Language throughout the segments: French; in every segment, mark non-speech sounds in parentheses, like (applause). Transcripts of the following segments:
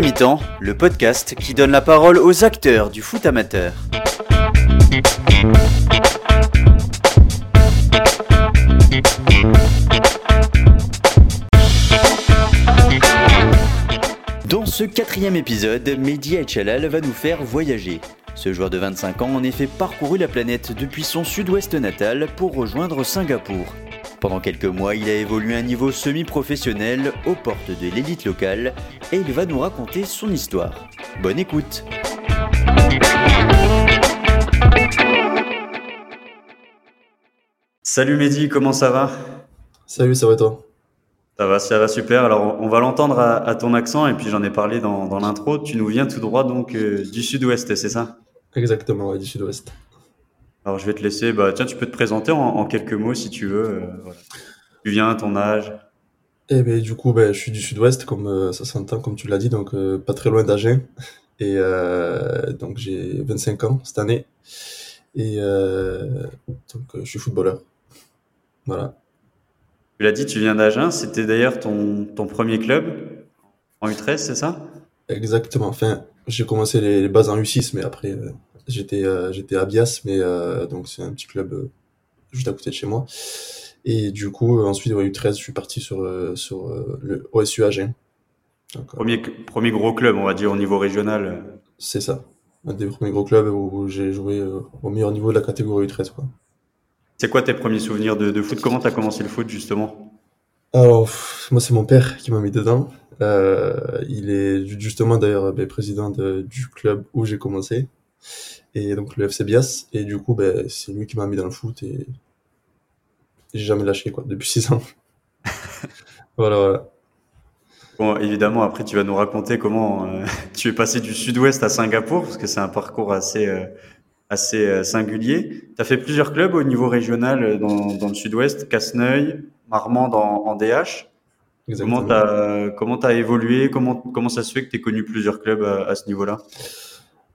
Mi-temps, le podcast qui donne la parole aux acteurs du foot amateur. Dans ce quatrième épisode, Mehdi Chalal va nous faire voyager. Ce joueur de 25 ans en effet parcouru la planète depuis son sud-ouest natal pour rejoindre Singapour. Pendant quelques mois, il a évolué à un niveau semi-professionnel aux portes de l'élite locale et il va nous raconter son histoire. Bonne écoute Salut Mehdi, comment ça va? Salut, ça va toi? Ça va, ça va super. Alors on va l'entendre à, ton accent et puis j'en ai parlé dans, l'intro. Tu nous viens tout droit donc euh, du sud-ouest, c'est ça? Exactement, du sud-ouest. Alors je vais te laisser, bah, tiens, tu peux te présenter en, quelques mots si tu veux. Euh, tu viens, ton âge Eh ben, du coup, ben, je suis du sud-ouest, comme euh, ça s'entend, comme tu l'as dit, donc euh, pas très loin d'Agen. Et donc j'ai 25 ans cette année. Et donc je suis footballeur. Voilà. Tu l'as dit, tu viens d'Agen. C'était d'ailleurs ton, ton premier club? En U13, c'est ça? Exactement. Enfin, j'ai commencé les, les, bases en U6, mais après, J'étais euh, j'étais à Bias, mais euh, donc c'est un petit club euh, juste à côté de chez moi. Et du coup, ensuite, au U13, je suis parti sur, sur le OSU Agen. premier, premier gros club, on va dire, au niveau régional. C'est ça. Un des premiers gros clubs où j'ai joué au meilleur niveau de la catégorie U13. Quoi. C'est quoi tes premiers souvenirs de, de foot? Comment tu as commencé le foot, justement? Alors, moi, c'est mon père qui m'a mis dedans. Euh, il est justement d'ailleurs ben, président de, du club où j'ai commencé et donc le FC Bias. Et du coup, ben, c'est lui qui m'a mis dans le foot et j'ai jamais lâché quoi depuis (laughs) 6 ans. voilà, voilà. Bon, évidemment, après, tu vas nous raconter comment euh, (laughs) tu es passé du sud-ouest à Singapour, parce que c'est un parcours assez, euh, assez euh, singulier. Tu as fait plusieurs clubs au niveau régional dans, dans le sud-ouest, Casseneuil, Marmande en, en DH. Exactement. Comment tu as, as, évolué? Comment, comment ça se fait que tu aies connu plusieurs clubs à, à ce niveau-là?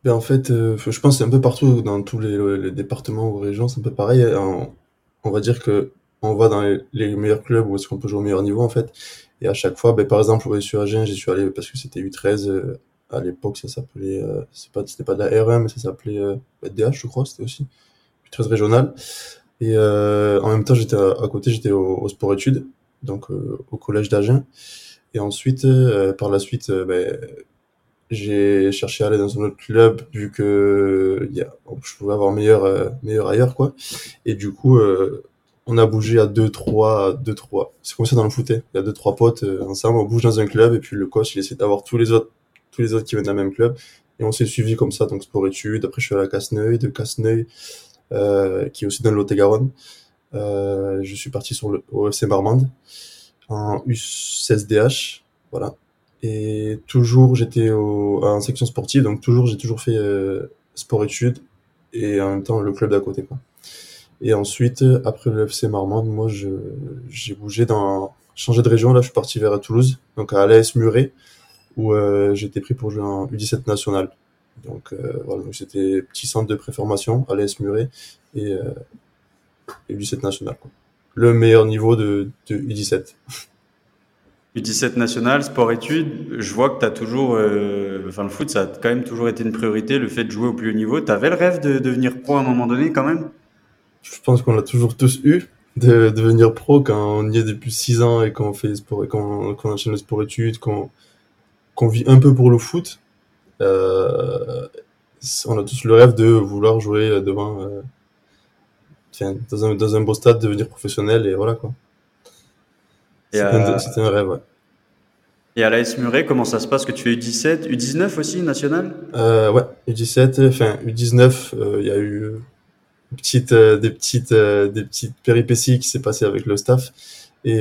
Ben en fait, euh, je pense c'est un peu partout dans tous les, départements ou régions, c'est un peu pareil. On, on va dire que on va dans les, meilleurs clubs où est-ce qu'on peut jouer au meilleur niveau en fait. Et à chaque fois, ben, par exemple, au sur Agen, j'y suis allé parce que c'était U13. Euh, à l'époque, ça s'appelait, euh, c'est pas, c'était pas de la R1, mais ça s'appelait euh, DH, je crois, c'était aussi U13 régional. Et en même temps, j'étais à, côté, j'étais au, sport études, donc au collège d'Agen. Et ensuite, par la suite, ben, j'ai cherché à aller dans un autre club vu que y a, je pouvais avoir meilleur euh, meilleur ailleurs quoi. Et du coup euh, on a bougé à deux trois deux trois. C'est comme ça dans le foot hein. il y a deux trois potes euh, ensemble on bouge dans un club et puis le coach il essaie d'avoir tous les autres tous les autres qui viennent d'un même club. Et on s'est suivi comme ça donc sport études après je suis allé à Casseneuil de Casseneuil qui est aussi dans le Lot-et-Garonne je suis parti sur le au FC en U16DH voilà et toujours, j'étais en section sportive, donc toujours, j'ai toujours fait euh, sport-études et en même temps le club d'à côté. Quoi. Et ensuite, après le FC Marmande, moi, j'ai bougé dans, changé de région. Là, je suis parti vers Toulouse, donc à l'AS Muret, où euh, j'étais pris pour jouer en U17 national. Donc euh, voilà, donc c'était petit centre de préformation à l'AS Muret et, euh, et U17 national. Quoi. Le meilleur niveau de, de U17. (laughs) U17 national, sport-études, je vois que tu as toujours, euh, enfin le foot, ça a quand même toujours été une priorité, le fait de jouer au plus haut niveau. Tu avais le rêve de devenir pro à un moment donné quand même? Je pense qu'on l'a toujours tous eu, de devenir pro quand on y est depuis 6 ans et qu'on fait sport, quand, on enchaîne le sport-études, qu'on vit un peu pour le foot. Euh, on a tous le rêve de vouloir jouer devant, euh, dans, un, dans un beau stade, devenir professionnel et voilà quoi. C'était un, rêve, ouais. Et à l'AS Muret, comment ça se passe que tu fais U17, U19 aussi, national? Euh, Ouais, U17, enfin U19, euh, il y a eu petite, euh, des, petites, euh, des petites péripéties qui s'est passé avec le staff. Et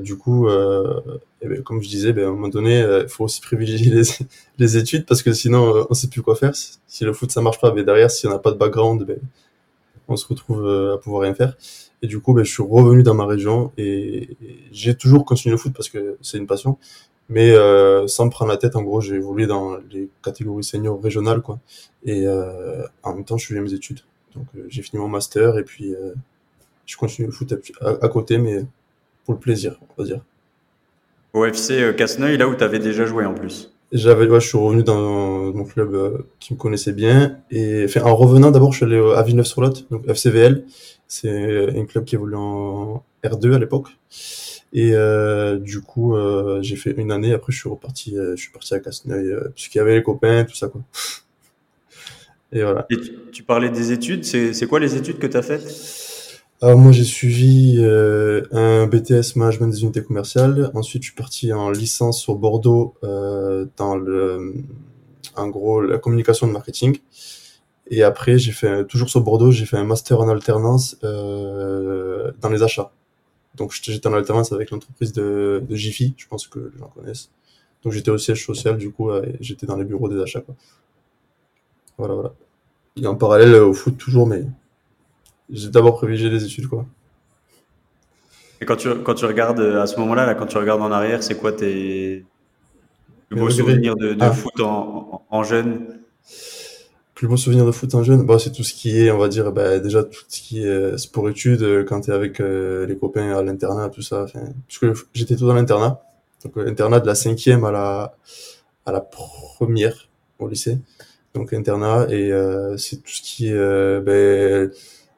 du coup, et ben, comme je disais, ben, à un moment donné, il faut aussi privilégier les, (laughs) les études parce que sinon, on sait plus quoi faire. Si le foot ça marche pas, mais ben, derrière, si on n'a pas de background, ben, on se retrouve à pouvoir rien faire. Et du coup, ben, je suis revenu dans ma région et, j'ai toujours continué le foot parce que c'est une passion. Mais euh, sans me prendre la tête, en gros, j'ai évolué dans les catégories seniors régionales, quoi. Et euh, en même temps, je faisais mes études. Donc, euh, j'ai fini mon master et puis euh, je continue le foot à, côté, mais pour le plaisir, on va dire. Au FC euh, là où tu avais déjà joué en plus J'avais, ouais, je suis revenu dans mon club euh, qui me connaissait bien. Et enfin, en revenant, d'abord, je suis allé à Villeneuve-sur-Lot, donc FCVL. C'est un club qui évolue en R2 à l'époque. Et euh, du coup, euh, j'ai fait une année. Après, je suis reparti, euh, je suis parti à Casseneuil, euh, puisqu'il y avait les copains, tout ça, quoi. (laughs) Et voilà. Et tu, tu parlais des études, c'est quoi les études que tu as faites? Alors moi, j'ai suivi euh, un BTS Management des unités commerciales. Ensuite, je suis parti en licence sur Bordeaux euh, dans le, en gros, la communication de marketing. Et après, j'ai fait, toujours sur Bordeaux, j'ai fait un master en alternance euh, dans les achats. Donc j'étais en alternance avec l'entreprise de, de Jiffy, je pense que les gens connaissent. Donc j'étais au siège social, du coup, j'étais dans les bureaux des achats, quoi. Voilà, voilà. Et en parallèle au foot toujours, mais j'ai d'abord privilégié les études, quoi. Et quand tu, quand tu regardes euh, à ce moment-là, là, quand tu regardes en arrière, c'est quoi tes plus beaux souvenirs de, de Ah, foot en, en, en jeune? plus beau souvenir de foot en jeune, bah, c'est tout ce qui est, on va dire, bah, déjà tout ce qui est euh, sport-études, euh, quand t'es avec euh, les copains à l'internat, tout ça. Enfin, parce que j'étais tout dans l'internat, donc internat de la cinquième à la à la première au lycée. Donc internat et euh, c'est tout ce qui est euh, ben,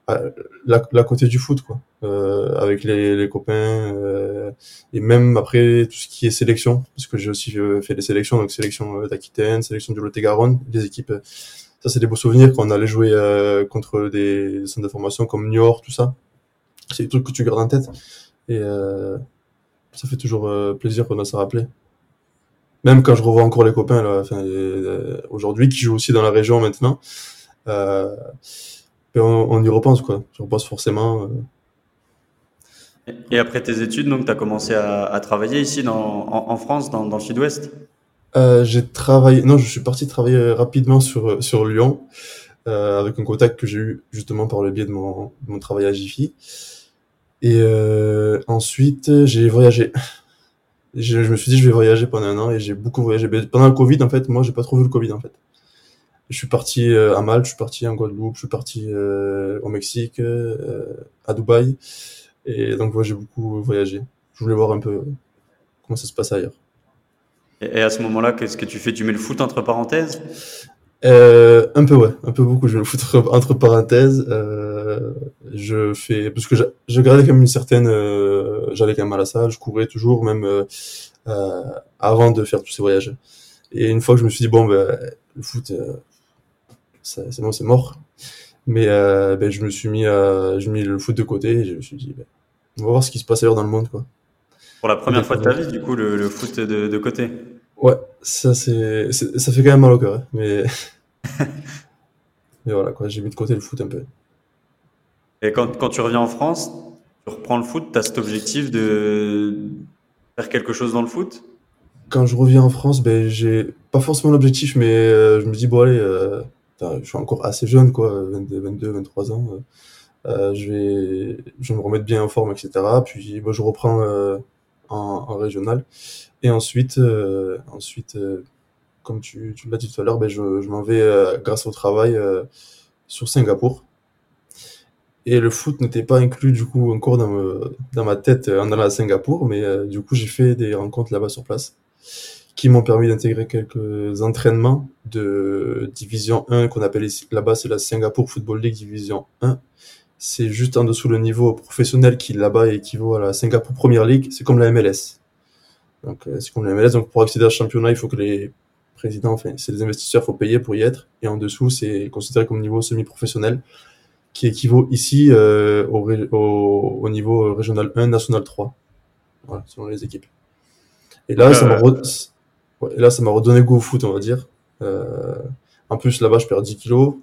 à- la, la côté du foot quoi. Euh, avec les, les copains euh, et même après tout ce qui est sélection parce que j'ai aussi euh, fait des sélections donc sélection d'Aquitaine, sélection du Lot-et-Garonne, des équipes ça c'est des beaux souvenirs quand on allait jouer contre des, centres de formation comme Niort tout ça. C'est des trucs que tu gardes en tête et ça fait toujours plaisir qu'on a ça rappelé. Même quand je revois encore les copains là, euh, aujourd'hui qui jouent aussi dans la région maintenant, euh, on, on y repense quoi. Je repense forcément. euh. Et après tes études, donc, tu as commencé à, à travailler ici dans, en, en France, dans, dans le sud-ouest? Euh, j'ai travaillé, non, je suis parti travailler rapidement sur euh, sur Lyon euh, avec un contact que j'ai eu justement par le biais de mon, de mon travail à Jiffy. Et euh, ensuite j'ai voyagé. Je, je me suis dit je vais voyager pendant un an et j'ai beaucoup voyagé. Pendant le Covid en fait, moi j'ai pas trop vu le Covid en fait. Je suis parti euh, à Malte, je suis parti en Guadeloupe, je suis parti euh, au Mexique, euh, à Dubaï. Et donc, ouais, j'ai beaucoup voyagé. Je voulais voir un peu comment ça se passe ailleurs. Et, à ce moment-là, qu'est-ce que tu fais? Tu mets le foot entre parenthèses? Euh, un peu, ouais, un peu beaucoup. Je vais me foutre entre parenthèses. Je fais parce que je gardais quand même une certaine. J'allais quand même à la salle, je courais toujours, même avant de faire tous ces voyages. Et une fois que je me suis dit bon, ben, le foot, c'est bon, c'est mort. Mais euh, ben, je me suis mis à, je mis le foot de côté et je me suis dit, ben, on va voir ce qui se passe ailleurs dans le monde, quoi. Pour la première fois de ta vie, du coup, le, le foot de, de côté. Ouais, ça c'est, ça fait quand même mal au cœur, hein, mais, (laughs) mais voilà quoi, j'ai mis de côté le foot un peu. Et quand, quand tu reviens en France, tu reprends le foot, tu as cet objectif de faire quelque chose dans le foot? Quand je reviens en France, ben j'ai pas forcément l'objectif, mais euh, je me dis bon allez, euh, je suis encore assez jeune quoi, 22, 22, 23 ans, euh, euh, je vais, je vais me remettre bien en forme, etc. Puis moi je reprends euh, en, en régional et ensuite, euh, ensuite, euh, comme tu, tu l'as dit tout à l'heure, ben je, je m'en vais euh, grâce au travail sur Singapour. Et le foot n'était pas inclus du coup encore dans, me- dans ma tête en allant à Singapour, mais du coup j'ai fait des rencontres là-bas sur place qui m'ont permis d'intégrer quelques entraînements de division 1 qu'on appelle ici là-bas c'est la Singapour Football League division 1. C'est juste en dessous le niveau professionnel qui là-bas équivaut à la Singapour Premier League, c'est comme la MLS. Donc euh, c'est comme la MLS, donc pour accéder à ce championnat, il faut que les présidents, enfin c'est les investisseurs, faut payer pour y être, et en dessous c'est considéré comme niveau semi-professionnel qui équivaut ici euh, au, au, au niveau régional 1, national 3, voilà, selon les équipes. Et là, ça là, m'a et là, ça m'a redonné goût au foot, on va dire. Euh, en plus, là-bas, je perds 10 kilos.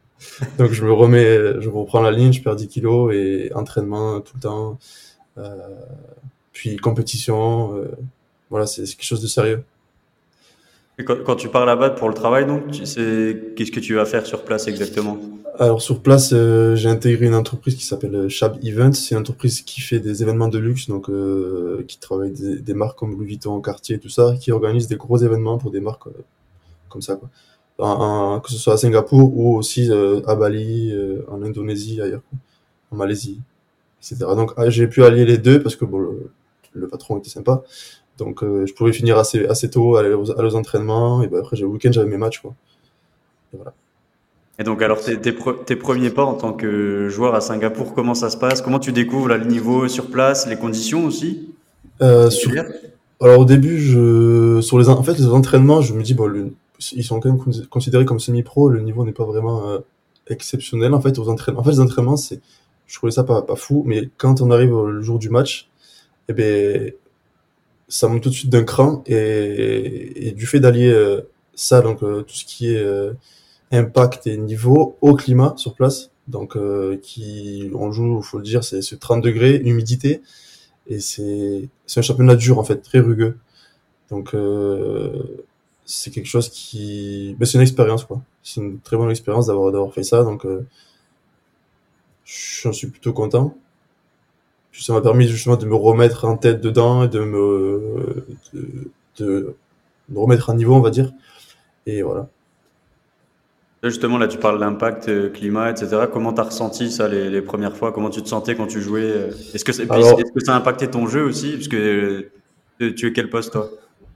(laughs) Donc, je me remets, je reprends la ligne, je perds 10 kilos et entraînement tout le temps. Euh, puis compétition. euh, voilà, c'est c'est quelque chose de sérieux. Et quand, quand tu pars là-bas pour le travail, donc, sais, qu'est-ce que tu vas faire sur place exactement? Alors, sur place, euh, j'ai intégré une entreprise qui s'appelle euh, Shab Events. C'est une entreprise qui fait des événements de luxe, donc euh, qui travaille des, des marques comme Louis Vuitton, Cartier, tout ça, qui organise des gros événements pour des marques euh, comme ça, quoi. En- en- que ce soit à Singapour ou aussi euh, à Bali, en Indonésie, ailleurs, quoi. en Malaisie, etc. Donc, ah, j'ai pu allier les deux parce que bon, le, le patron était sympa. Donc je pouvais finir assez, assez tôt, aller aux, aller aux entraînements, et ben, après, le week-end, j'avais mes matchs. Quoi. Et, voilà. Et donc, alors, tes, tes, tes, premiers pas en tant que joueur à Singapour, comment ça se passe? Comment tu découvres là, le niveau sur place, les conditions aussi? Euh, sur... Alors au début, je... sur les en fait les entraînements, je me dis bon, le... ils sont quand même considérés comme semi-pro, le niveau n'est pas vraiment euh, exceptionnel en fait aux entraînements. En fait les entraînements, c'est je trouvais ça pas, pas fou, mais quand on arrive le jour du match, eh ben ça monte tout de suite d'un cran et... et, du fait d'allier euh, ça donc tout ce qui est impact et niveau au climat sur place, donc qui on joue, faut le dire, c'est 30 degrés, humidité et c'est un championnat dur en fait, très rugueux. Donc euh, c'est quelque chose qui, ben, c'est une expérience quoi. C'est une très bonne expérience d'avoir fait ça. Donc euh, j'en suis plutôt content. Puis ça m'a permis justement de me remettre en tête dedans et de me de, de me remettre à niveau, on va dire. Et voilà. Justement, là, tu parles d'impact euh, climat, etc. Comment tu as ressenti ça les, les, premières fois? Comment tu te sentais quand tu jouais euh? Est-ce que, est -ce que ça a impacté ton jeu aussi? Parce que euh, tu es quel poste, toi?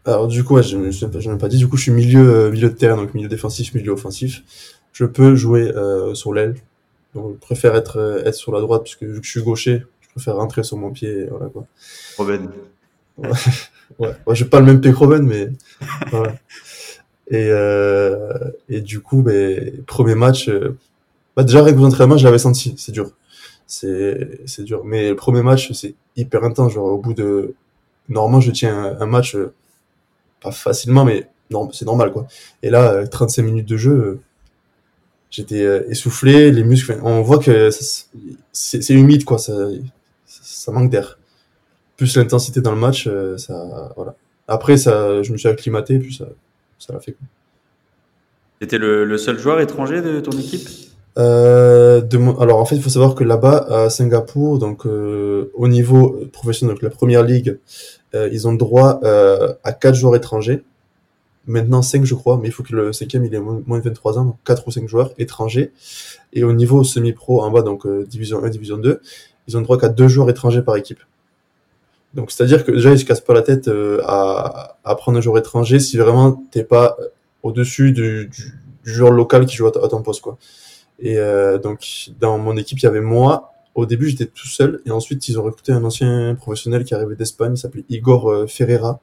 Alors, du coup, ouais, je ne l'ai pas dit. Du coup, je suis milieu, milieu de terrain, donc milieu défensif, milieu offensif. Je peux jouer euh, sur l'aile. Donc, je préfère être, être sur la droite, puisque vu que je suis gaucher, je préfère rentrer sur mon pied. Et voilà, quoi. Robin. Ouais. (laughs) ouais. ouais j'ai pas le même pied que Robin, mais voilà. (laughs) Et, euh, et du coup, ben, premier match, euh, bah déjà avec vos entraînements, je l'avais senti, c'est dur. C'est, c'est dur. Mais le premier match, c'est hyper intense. Genre, au bout de, normalement, je tiens un, match, euh, pas facilement, mais non, c'est normal, quoi. Et là, 35 minutes de jeu, j'étais essoufflé, les muscles, on voit que c'est humide, quoi, ça, ça manque d'air. Plus l'intensité dans le match, ça, voilà. Après, ça, je me suis acclimaté, puis ça, ça l'a fait. C'était le, le, seul joueur étranger de ton équipe? Euh, de, Alors en fait, il faut savoir que là-bas, à Singapour, donc euh, au niveau professionnel, donc la première ligue, euh, ils ont le droit à quatre joueurs étrangers. Maintenant 5 je crois, mais il faut que le cinquième il ait moins de 23 ans, donc 4 ou 5 joueurs étrangers. Et au niveau semi-pro en bas, donc division 1, division 2, ils ont le droit qu'à deux joueurs étrangers par équipe. Donc c'est-à-dire que déjà ils se cassent pas la tête euh, à, à, prendre un joueur étranger si vraiment t'es pas au-dessus du, du, du, joueur local qui joue à, ton poste quoi. Et euh, donc dans mon équipe il y avait moi. Au début j'étais tout seul et ensuite ils ont recruté un ancien professionnel qui arrivait d'Espagne, il s'appelait Igor euh, Ferreira.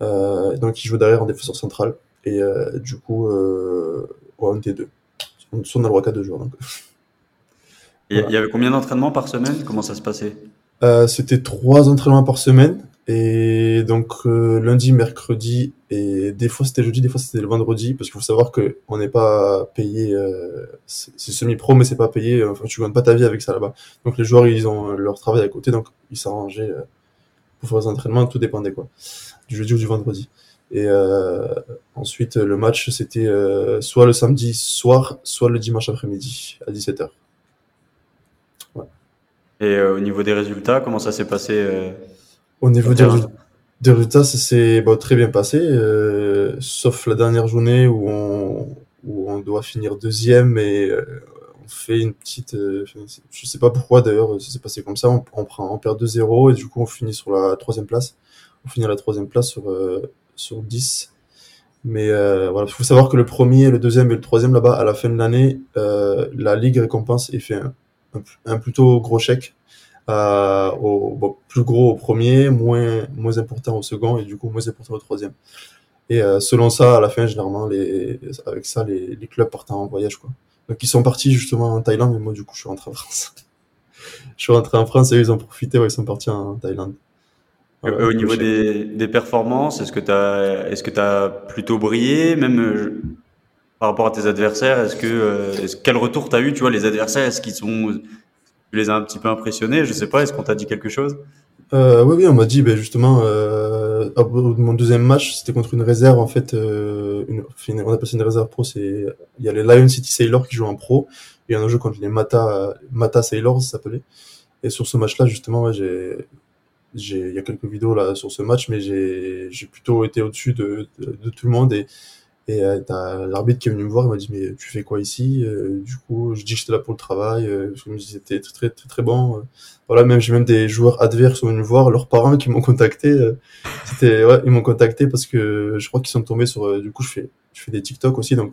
Euh, donc il joue derrière en défenseur central et euh, du coup euh, ouais, on était deux. On, on a le droit qu'à deux joueurs. Donc. Il voilà. y avait combien d'entraînements par semaine? Comment ça se passait? Euh, c'était trois entraînements par semaine. Et donc euh, lundi, mercredi et des fois c'était jeudi, des fois c'était le vendredi parce qu'il faut savoir que on n'est pas payé, euh, c'est semi-pro mais c'est pas payé, enfin tu gagnes pas ta vie avec ça là-bas. Donc les joueurs ils ont leur travail à côté donc ils s'arrangeaient euh, pour faire les entraînements, tout dépendait quoi, du jeudi ou du vendredi. Et euh, ensuite le match c'était soit le samedi soir, soit le dimanche après-midi à 17h. Et euh, au niveau des résultats, comment ça s'est passé euh, Au niveau des, des, résultats, ça s'est bon, très bien passé, euh, sauf la dernière journée où on, où on doit finir deuxième et on fait une petite... Euh, je sais pas pourquoi d'ailleurs, ça s'est passé comme ça, on, on, prend, on perd 2-0 et du coup on finit sur la troisième place. On finit à la troisième place sur, sur 10. Mais euh, voilà, il faut savoir que le premier, le deuxième et le troisième là-bas, à la fin de l'année, la ligue récompense et fait un, un, un, plutôt gros chèque euh, au bon, plus gros au premier, moins moins important au second et du coup moins important au troisième. Et euh, selon ça, à la fin, généralement, les, avec ça, les, les clubs partent en voyage quoi. Donc ils sont partis justement en Thaïlande, mais moi du coup je suis rentré en France. (laughs) je suis rentré en France et eux, ils ont profité, ouais, ils sont partis en Thaïlande. Voilà, au niveau des, des, performances, est-ce que tu as, est-ce que tu as plutôt brillé, même euh, par rapport à tes adversaires Est-ce que, euh, quel retour tu as eu Tu vois, les adversaires, est-ce qu'ils sont, tu les as un petit peu impressionnés Je sais pas, est-ce qu'on t'a dit quelque chose? Euh, oui, oui, on m'a dit, ben justement, euh, mon deuxième match, c'était contre une réserve, en fait, euh, une, on appelle ça une réserve pro, c'est, il y a les Lion City Sailors qui jouent en pro, et on a joué contre les Mata, Mata Sailors, ça s'appelait. Et sur ce match-là, justement, ouais, j'ai, il y a quelques vidéos là sur ce match, mais j'ai plutôt été au-dessus de, de, de, tout le monde et, Et euh, t'as l'arbitre qui est venu me voir, il m'a dit mais tu fais quoi ici? Euh, Du coup, je dis que j'étais là pour le travail, euh, parce que c'était très très très bon. Voilà, même j'ai même des joueurs adverses qui sont venus me voir, leurs parents qui m'ont contacté. c'était ouais, ils m'ont contacté parce que je crois qu'ils sont tombés sur. du coup, je fais je fais des TikTok aussi, donc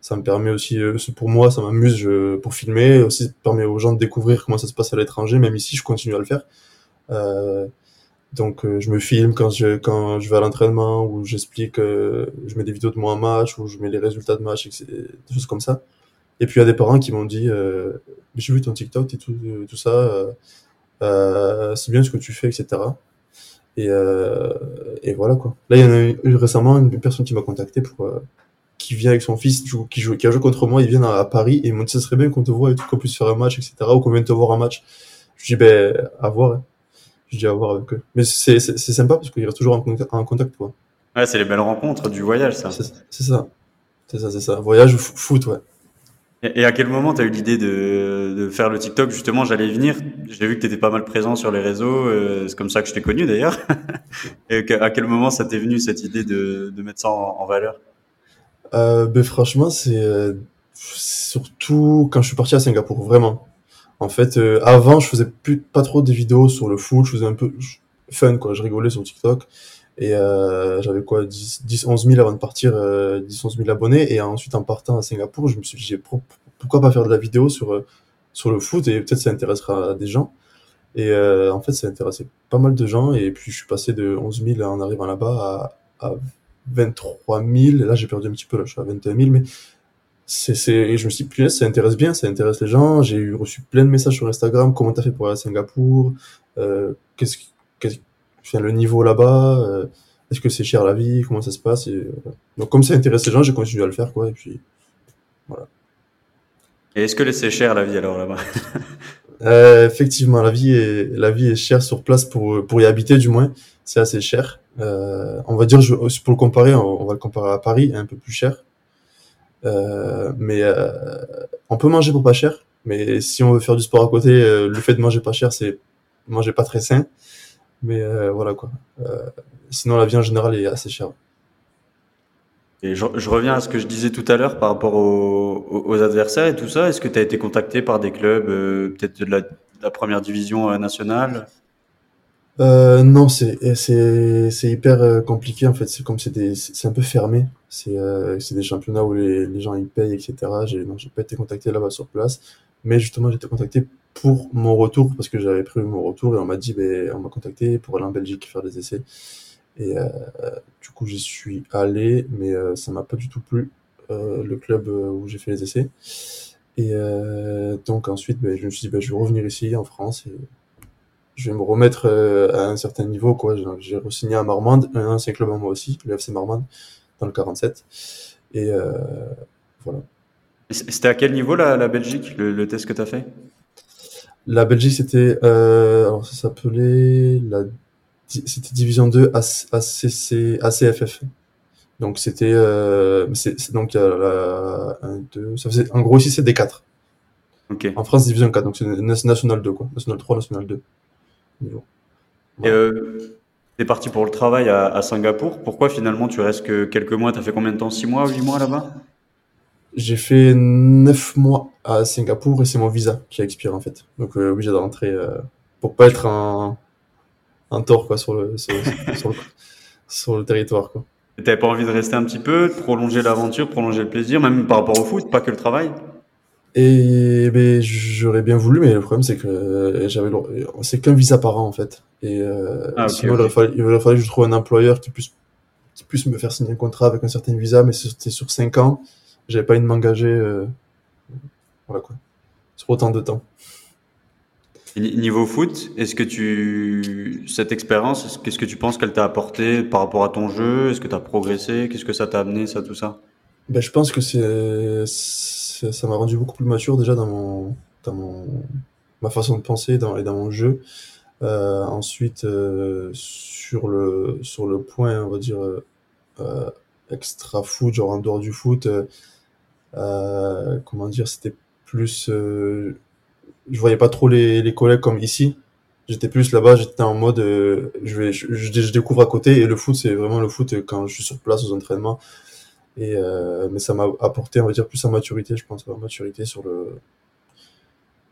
ça me permet aussi, pour moi, ça m'amuse pour filmer. Aussi, ça permet aux gens de découvrir comment ça se passe à l'étranger, même ici, je continue à le faire. Euh, donc euh, je me filme quand je quand je vais à l'entraînement ou j'explique, euh, je mets des vidéos de mon match ou je mets les résultats de match, etc., des choses comme ça. Et puis il y a des parents qui m'ont dit euh, j'ai vu ton TikTok et tout, tout ça, c'est bien ce que tu fais, etc. Et, et voilà quoi. Là il y en a eu récemment une personne qui m'a contacté pour qui vient avec son fils qui joue qui a joué contre moi, il vient à, Paris et il m'a dit ça serait bien qu'on te voit et tout qu'on puisse faire un match, etc. ou qu'on vienne te voir un match. Je dis ben à voir. Hein je dis à voir avec eux. Mais c'est sympa parce qu'ils restent toujours en, contact, quoi. Ouais, c'est les belles rencontres du voyage, ça. C'est ça. C'est ça, c'est ça. Voyage ou foot, ouais. Et, à quel moment tu as eu l'idée de, de, faire le TikTok? Justement, j'allais venir. J'ai vu que tu étais pas mal présent sur les réseaux. Euh, c'est comme ça que je t'ai connu d'ailleurs. (laughs) et à quel moment ça t'est venu cette idée de, de mettre ça en, valeur? Euh, ben, Franchement, c'est euh, surtout quand je suis parti à Singapour, vraiment. En fait, euh, avant, je faisais plus, pas trop des vidéos sur le foot, je faisais un peu fun, quoi. Je rigolais sur TikTok. Et euh, j'avais quoi, 10, 10, 11 000 avant de partir, euh, 10, 11 000 abonnés. Et ensuite, en partant à Singapour, je me suis dit, pourquoi pas faire de la vidéo sur, euh, sur le foot et peut-être ça intéressera des gens. Et euh, en fait, ça intéressait pas mal de gens. Et puis, je suis passé de 11 000 en arrivant là-bas à, à 23 000. Là, j'ai perdu un petit peu, là, je suis à 21 000. Mais c'est, c'est, je me suis dit, ça intéresse bien, ça intéresse les gens. J'ai eu reçu plein de messages sur Instagram. Comment t'as fait pour aller à Singapour? Euh, Qu'est-ce, qu'est-ce, le niveau là-bas? Euh, Est-ce que c'est cher la vie? Comment ça se passe? Et, Donc, comme ça intéresse les gens, j'ai continué à le faire, quoi. Et puis, voilà. Et est-ce que c'est cher la vie alors là-bas? (laughs) Euh, Effectivement, la vie est, la vie est chère sur place pour pour y habiter, du moins. C'est assez cher. Euh, on va dire, je, pour le comparer, on, on va le comparer à Paris, un peu plus cher. Euh, mais euh, on peut manger pour pas cher. Mais si on veut faire du sport à côté, euh, le fait de manger pas cher, c'est manger pas très sain. Mais voilà quoi. sinon, la vie en général est assez chère. Et je, reviens à ce que je disais tout à l'heure par rapport aux, adversaires et tout ça. Est-ce que tu as été contacté par des clubs, peut-être de la, première division nationale? Euh, non, c'est c'est c'est hyper euh, compliqué en fait. C'est comme c'est c'est un peu fermé. C'est euh, c'est des championnats où les, les gens ils payent etc. J'ai non j'ai pas été contacté là-bas sur place, mais justement j'ai été contacté pour mon retour parce que j'avais prévu mon retour et on m'a dit ben on m'a contacté pour aller en Belgique faire des essais et euh, du coup j'y suis allé mais euh, ça m'a pas du tout plu le club où j'ai fait les essais et donc ensuite ben, je me suis dit ben, je vais revenir ici en France je vais me remettre euh, à un certain niveau. quoi. J'ai re-signé à Marmande, un ancien club à moi aussi, le FC Marmande, dans le 47. Et euh, voilà. C'était à quel niveau la, la Belgique, le, test que tu as fait? La Belgique, c'était. Euh, alors, ça s'appelait. La, c'était Division 2 ACC, ACFF. Donc, c'était. Euh, c'est, donc, il y a la 1, 2. Ça faisait, en gros, ici, c'est D4. Okay. En France, Division 4. Donc, c'est National 2, quoi. National 3, National 2. Et euh, tu es parti pour le travail à, Singapour. Pourquoi finalement tu restes que quelques mois? Tu as fait combien de temps? 6 mois, 8 mois là-bas? J'ai fait 9 mois à Singapour et c'est mon visa qui a expiré en fait. Donc euh, obligé de rentrer euh, pour pas être un, un tort quoi, sur, le, sur, le, sur le territoire. Quoi. T'avais pas envie de rester un petit peu, de prolonger l'aventure, prolonger le plaisir, même par rapport au foot, pas que le travail? Et ben, j'aurais bien voulu, mais le problème c'est que j'avais c'est qu'un visa par an en fait. Et euh, ah, sinon, il, aurait fallu, il aurait fallu que je trouve un employeur qui puisse, qui puisse me faire signer un contrat avec un certain visa, mais c'était sur 5 ans. J'avais pas envie de m'engager, euh, voilà quoi, sur autant de temps. niveau foot, est-ce que tu cette expérience, qu'est-ce que tu penses qu'elle t'a apporté par rapport à ton jeu? Est-ce que tu as progressé? Qu'est-ce que ça t'a amené, ça, tout ça? Ben, je pense que c'est ça m'a rendu beaucoup plus mature déjà dans mon, dans mon ma façon de penser et dans mon jeu. Euh, ensuite, euh, sur le sur le point, on va dire euh, extra foot, genre en dehors du foot, comment dire, c'était plus, je voyais pas trop les, les collègues comme ici. J'étais plus là-bas, j'étais en mode, je vais, je, découvre à côté et le foot, c'est vraiment le foot quand je suis sur place aux entraînements Et, mais ça m'a apporté, on va dire, plus en maturité, je pense, en maturité sur le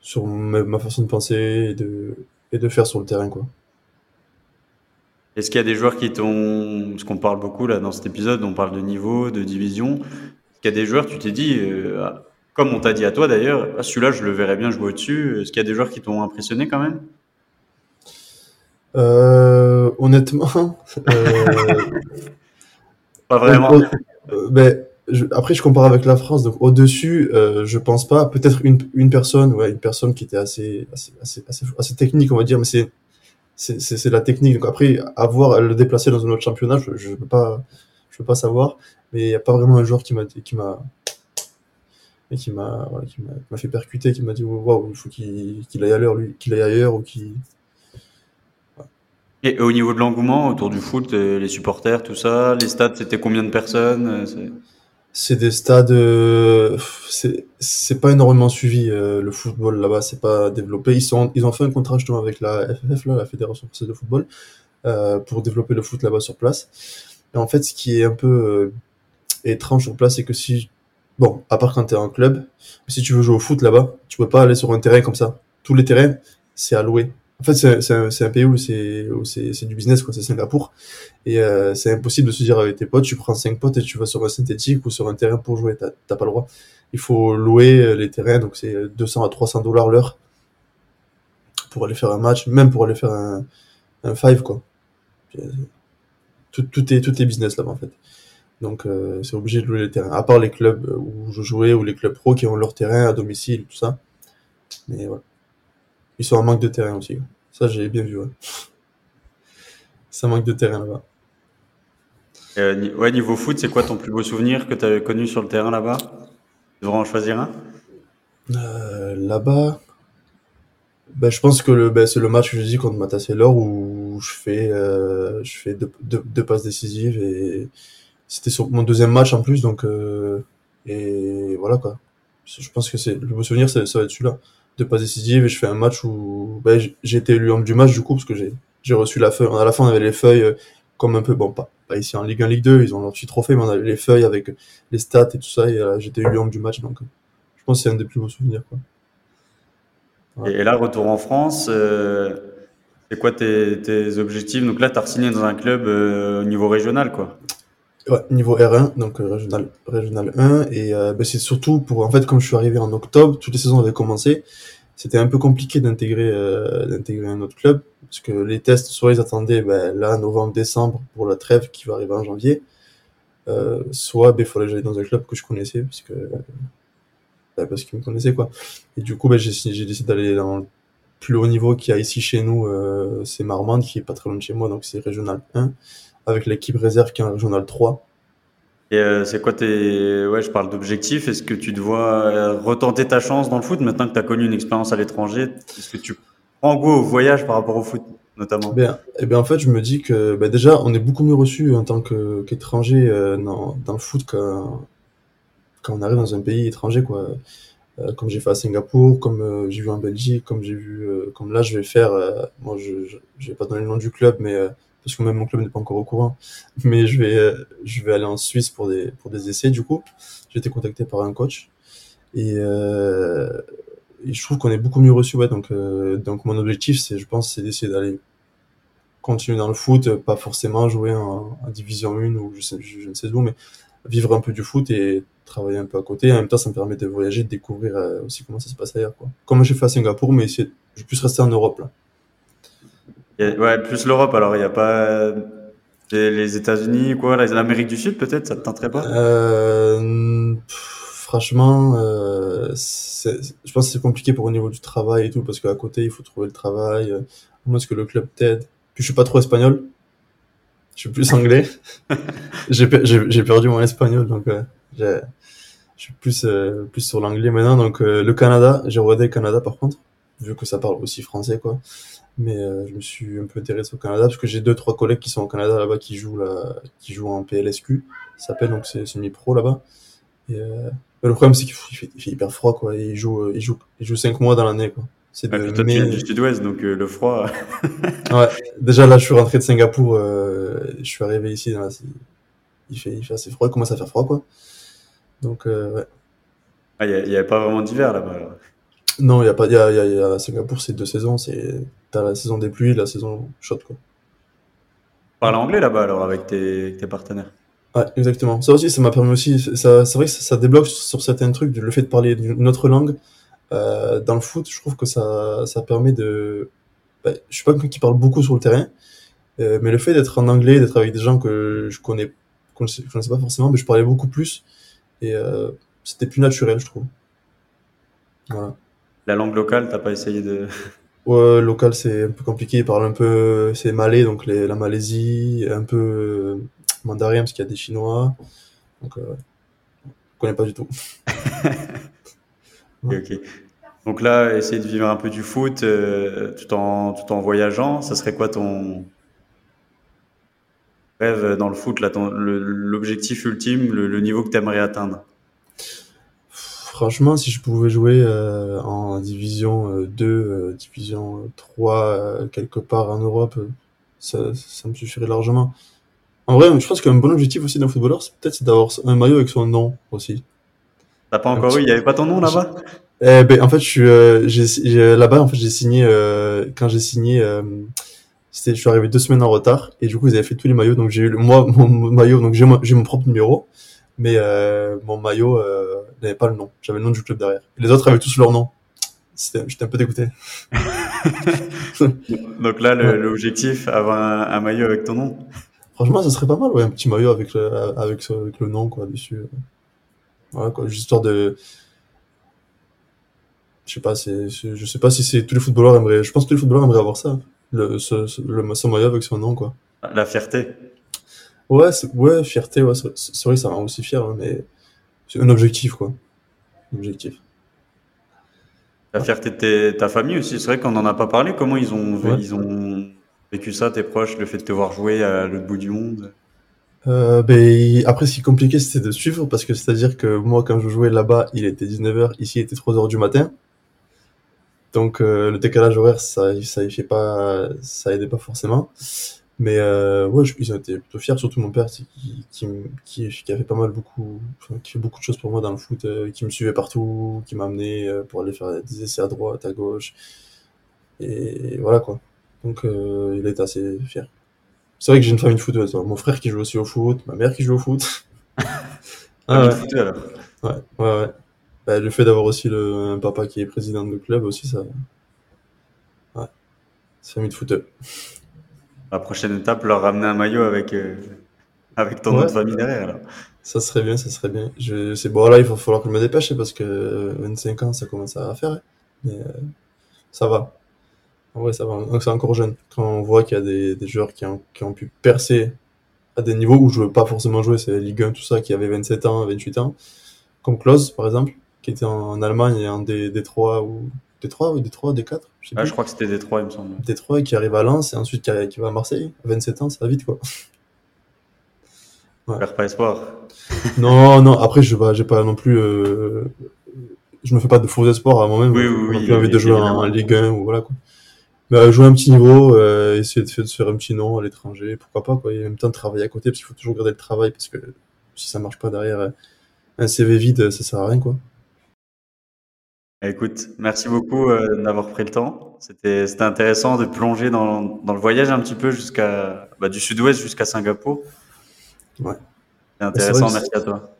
sur ma, façon de penser et de, et de faire sur le terrain, quoi. Est-ce qu'il y a des joueurs qui t'ont, parce qu'on parle beaucoup là dans cet épisode, on parle de niveau, de division. Est-ce qu'il y a des joueurs, tu t'es dit, euh, comme on t'a dit à toi d'ailleurs, ah, celui-là je le verrais bien jouer au-dessus. Est-ce qu'il y a des joueurs qui t'ont impressionné quand même? Euh, Honnêtement, (laughs) euh, pas vraiment. Ben, après, je compare avec la France, donc au-dessus, euh, je pense pas. Peut-être une, une personne, ouais, une personne qui était assez, assez, assez, assez, assez technique, on va dire, mais c'est c'est la technique. Donc après, avoir le déplacer dans un autre championnat, je, je peux pas, je peux pas savoir. Mais il y a pas vraiment un joueur qui m'a, qui m'a, qui m'a, qui m'a fait percuter, qui m'a dit waouh, il faut qu'il qu'il aille ailleurs, lui, qu'il aille ailleurs ou qu'il. Et au niveau de l'engouement autour du foot, les supporters, tout ça, les stades, c'était combien de personnes euh, c'est? Des stades, euh, c'est pas énormément suivi euh, le football là-bas, c'est pas développé. Ils sont, ils ont fait un contrat justement avec la FFF là, la Fédération française de football, pour développer le foot là-bas sur place. Et en fait, ce qui est un peu étrange sur place, c'est que si, bon, à part quand t'es en club, si tu veux jouer au foot là-bas, tu peux pas aller sur un terrain comme ça. Tous les terrains, c'est à louer. En fait, c'est un, pays où c'est du business, quoi. C'est Singapour. Et euh, c'est impossible de se dire avec tes potes, tu prends cinq potes et tu vas sur un synthétique ou sur un terrain pour jouer. T'as pas le droit. Il faut louer euh, les terrains, donc c'est 200 à 300 dollars l'heure pour aller faire un match, même pour aller faire un, un five, quoi. Tout, tout, est, tout est business là-bas, en fait. Donc, euh, c'est obligé de louer les terrains. À part les clubs où je jouais ou les clubs pro qui ont leur terrain à domicile, tout ça. Mais voilà. Ils sont en manque de terrain aussi. Ça, j'ai bien vu. Ouais. Ça manque de terrain là-bas. Euh, ouais, niveau foot, c'est quoi ton plus beau souvenir que tu as connu sur le terrain là-bas? Tu devrais en choisir un? Euh, Là-bas, ben, je pense que le, ben, c'est le match que je dis contre Matassé-Lor où je fais, euh, je fais deux, deux, passes décisives et c'était sur mon deuxième match en plus, donc euh, et voilà quoi. Je pense que c'est le beau souvenir, ça, ça va être celui-là de passes décisives et je fais un match où ben, j'ai été élu homme du match du coup parce que j'ai j'ai reçu la feuille. À la fin, on avait les feuilles euh, comme un peu, bon, pas, pas ici en Ligue 1, Ligue 2, ils ont leur petit trophée, mais on avait les feuilles avec les stats et tout ça, et euh, j'étais élu homme du match, donc je pense que c'est un des plus beaux souvenirs. Quoi. Et là, retour en France, euh, c'est quoi tes, tes, objectifs? Donc là, tu as signé dans un club au niveau régional, quoi Ouais, niveau R1, donc régional, régional 1, et ben, c'est surtout pour, en fait, comme je suis arrivé en octobre, toutes les saisons avaient commencé, c'était un peu compliqué d'intégrer euh, d'intégrer un autre club parce que les tests soit ils attendaient ben, là novembre décembre pour la trêve qui va arriver en janvier euh, soit ben, il fallait que j'aille dans un club que je connaissais parce que ben, parce qu'ils me connaissaient quoi. Et du coup ben, j'ai j'ai décidé d'aller dans le plus haut niveau qu'il y a ici chez nous euh, c'est Marmande qui est pas très loin de chez moi donc c'est régional 1 avec l'équipe réserve qui est en régional 3 et euh, c'est quoi tes. Ouais, je parle d'objectifs. Est-ce que tu dois euh, retenter ta chance dans le foot maintenant que tu as connu une expérience à l'étranger? Est-ce que tu prends goût au voyage par rapport au foot notamment? Bien, eh bien, en fait, je me dis que bah, déjà, on est beaucoup mieux reçu en tant qu'étranger euh, dans, dans, le foot quand, quand on arrive dans un pays étranger. quoi. Euh, comme j'ai fait à Singapour, comme j'ai vu en Belgique, comme j'ai vu, comme là, je vais faire. moi, je, je, je vais pas donner le nom du club, mais parce que même mon club n'est pas encore au courant. Mais je vais, euh, je vais aller en Suisse pour des, pour des essais, du coup. J'ai été contacté par un coach. Et, euh, je trouve qu'on est beaucoup mieux reçu. Donc, euh, donc mon objectif, c'est, je pense, c'est d'essayer d'aller continuer dans le foot, pas forcément jouer en, Division 1 ou je, ne sais où, mais vivre un peu du foot et travailler un peu à côté. En même temps, ça me permet de voyager, de découvrir aussi comment ça se passe ailleurs, quoi. Comme j'ai fait à Singapour, mais essayer, je plus rester en Europe, ouais, plus l'Europe, alors il n'y a pas les États-Unis, quoi, l'Amérique du Sud peut-être, ça te tenterait pas? Euh, Franchement, euh, je pense que c'est compliqué pour au niveau du travail et tout, parce qu'à côté il faut trouver le travail, euh, moins est-ce que le club t'aide. Puis je suis pas trop espagnol, je suis plus anglais. (laughs) j'ai perdu mon espagnol, donc euh, je suis plus, euh, plus sur l'anglais maintenant. Donc euh, le Canada, j'ai regardé le Canada par contre, vu que ça parle aussi français, quoi mais euh, je me suis un peu intéressé au Canada parce que j'ai deux trois collègues qui sont au Canada là-bas qui jouent là, qui jouent en PLSQ, ça s'appelle donc c'est semi pro là-bas. Et euh, le problème c'est qu'il fait, fait, hyper froid quoi. Et ils jouent ils jouent ils jouent cinq mois dans l'année quoi. C'est de ah, mai... du sud-ouest donc euh, le froid. (laughs) ouais. Déjà là je suis rentré de Singapour, je suis arrivé ici il fait, il fait assez froid, il commence à faire froid, quoi. Donc, euh. Ah, il n'y avait pas vraiment d'hiver là-bas. Non, il y a pas, il y a, il y a, à Singapour, c'est deux saisons, c'est, t'as la saison des pluies, la saison chaude, quoi. Parle anglais là-bas alors avec tes, tes partenaires. Ouais, exactement. Ça aussi, ça m'a permis aussi, ça, c'est vrai que ça, ça débloque sur certains trucs, le fait de parler une autre langue. Euh, dans le foot, je trouve que ça, ça permet de, bah, je suis pas quelqu'un qui parle beaucoup sur le terrain, euh, mais le fait d'être en anglais, d'être avec des gens que je connais, que je connaissais pas forcément, mais je parlais beaucoup plus et euh, c'était plus naturel, je trouve. Voilà. La langue locale, t'as pas essayé de. (laughs) Ouais, local, c'est un peu compliqué. Ils parlent un peu, c'est malais, donc les, la Malaisie, un peu euh, mandarin parce qu'il y a des Chinois. Donc, euh, je connais pas du tout. (laughs) Ok, ok. Donc là, essayer de vivre un peu du foot euh, tout en tout en voyageant, ça serait quoi ton rêve dans le foot l'objectif ultime, le, le niveau que tu aimerais atteindre? Franchement, si je pouvais jouer euh, en division euh, 2, euh, division 3, euh, quelque part en Europe, euh, ça, ça me suffirait largement. En vrai, je pense qu'un bon objectif aussi d'un footballeur, c'est peut-être c'est d'avoir un maillot avec son nom aussi. T'as pas encore eu, il y avait pas ton nom là-bas? Eh ben, en fait, je suis, euh, j'ai, j'ai- là-bas, en fait, j'ai signé, euh, quand j'ai signé, euh, c'était, je suis arrivé deux semaines en retard, et du coup, ils avaient fait tous les maillots, donc j'ai eu, le- moi, mon, mon maillot, donc j'ai, mon- j'ai mon propre numéro, mais, euh, mon maillot, euh, n'avait pas le nom. J'avais le nom du club derrière. Les autres avaient tous leur nom. J'étais un peu dégoûté. (laughs) Donc là, l'objectif, avoir un, un maillot avec ton nom. Franchement, ça serait pas mal, ouais, un petit maillot avec le, avec, le nom, quoi, dessus. Voilà, quoi, juste histoire de, je sais pas, c'est, c'est- je sais pas si c'est tous les footballeurs aimeraient, je pense que tous les footballeurs aimeraient avoir ça. Le, ce, ce- le, son maillot avec son nom, quoi. La fierté. Ouais, ouais, fierté, ouais, c'est c'est vrai ça rend aussi fier, hein, mais c'est un objectif, quoi. Un objectif. La fierté de tes- ta famille aussi. C'est vrai qu'on n'en a pas parlé. Comment ils ont, Ouais. ils ont vécu ça, tes proches, le fait de te voir jouer à l'autre bout du monde? Euh, ben, après, ce qui est compliqué, c'était de suivre, parce que c'est-à-dire que moi, quand je jouais là-bas, il était 19h, ici, il était 3h du matin. Donc, euh, le décalage horaire, ça, ça y fait pas, ça aidait pas forcément. Mais, euh, ouais, je, ils ont été plutôt fiers, surtout mon père, qui, qui, qui, qui a fait pas mal beaucoup, enfin, qui fait beaucoup de choses pour moi dans le foot, euh, qui me suivait partout, qui m'a amené euh, pour aller faire des essais à droite, à gauche. Et voilà, quoi. Donc, euh, il était assez fier. C'est vrai que j'ai une famille de foot, ouais, mon frère qui joue aussi au foot, ma mère qui joue au foot. (laughs) Ah ouais, footeux, alors. ouais, ouais, ouais. Bah, le fait d'avoir aussi le, un papa qui est président de club aussi, ça, ouais, c'est famille de foot. La prochaine étape, leur ramener un maillot avec, euh, avec ton nom Ouais, de famille derrière. alors. ça serait bien, ça serait bien. Je, c'est bon, là, il va falloir que je me dépêche parce que euh, 25 ans, ça commence à faire. hein. Mais euh, ça va. En vrai, ça va. Donc, c'est encore jeune. Quand on voit qu'il y a des, des joueurs qui ont, qui ont pu percer à des niveaux où je veux pas forcément jouer, c'est Ligue 1, tout ça, qui avait 27 ans, 28 ans, comme Klose, par exemple, qui était en, Allemagne et en D, D3 ou D3 ou D3, D4, je sais Ah, plus. je crois que c'était Détroit, il me semble. D3 et qui arrive à Lens et ensuite qui, va à Marseille. À 27 ans, ça va vite, quoi. Ouais. Pas espoir. (laughs) Non, non, après, je j'ai pas non plus, euh, je me fais pas de faux espoirs à moi-même. Oui, J'ai oui, oui, plus envie de jouer en, Ligue 1 ou voilà, quoi. Mais euh, jouer un petit niveau, euh, essayer de, de se faire un petit nom à l'étranger, pourquoi pas, quoi. Et en même temps, travailler à côté, parce qu'il faut toujours garder le travail, parce que si ça marche pas derrière, un CV vide, ça sert à rien, quoi. Écoute, merci beaucoup euh, d'avoir pris le temps. C'était, intéressant de plonger dans, dans le voyage un petit peu jusqu'à, bah, du sud-ouest jusqu'à Singapour. Ouais. C'est intéressant, merci à toi.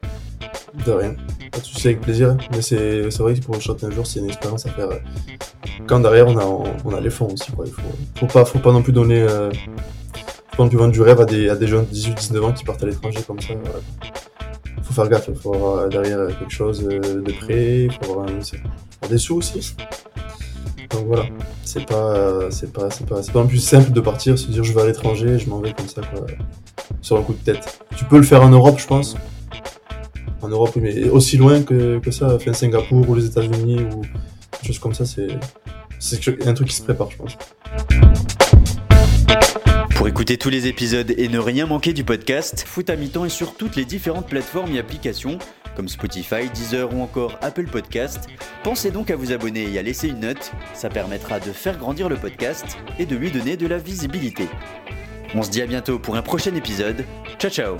De rien. De souci, avec plaisir. Mais c'est, vrai que pour le un jour, c'est une expérience à faire. euh, Quand derrière, on a, on, on a les fonds aussi, quoi. Il faut, faut pas, faut pas non plus donner, euh, faut pas non plus vendre du rêve à des, à des jeunes de 18, 19 ans qui partent à l'étranger comme ça. voilà. Faut faire gaffe, il faut avoir euh, derrière quelque chose de prêt, il faut avoir, un- des sous aussi. Donc voilà, c'est pas, c'est pas, c'est pas, c'est pas non plus simple de partir, se dire je vais à l'étranger, je m'en vais comme ça, quoi, sur un coup de tête. Tu peux le faire en Europe, je pense, en Europe, oui, mais aussi loin que, que ça, enfin Singapour ou les États-Unis ou choses comme ça, c'est c'est un truc qui se prépare, je pense. Pour écouter tous les épisodes et ne rien manquer du podcast, Foot à mi-temps est sur toutes les différentes plateformes et applications comme Spotify, Deezer ou encore Apple Podcast. Pensez donc à vous abonner et à laisser une note, ça permettra de faire grandir le podcast et de lui donner de la visibilité. On se dit à bientôt pour un prochain épisode. Ciao ciao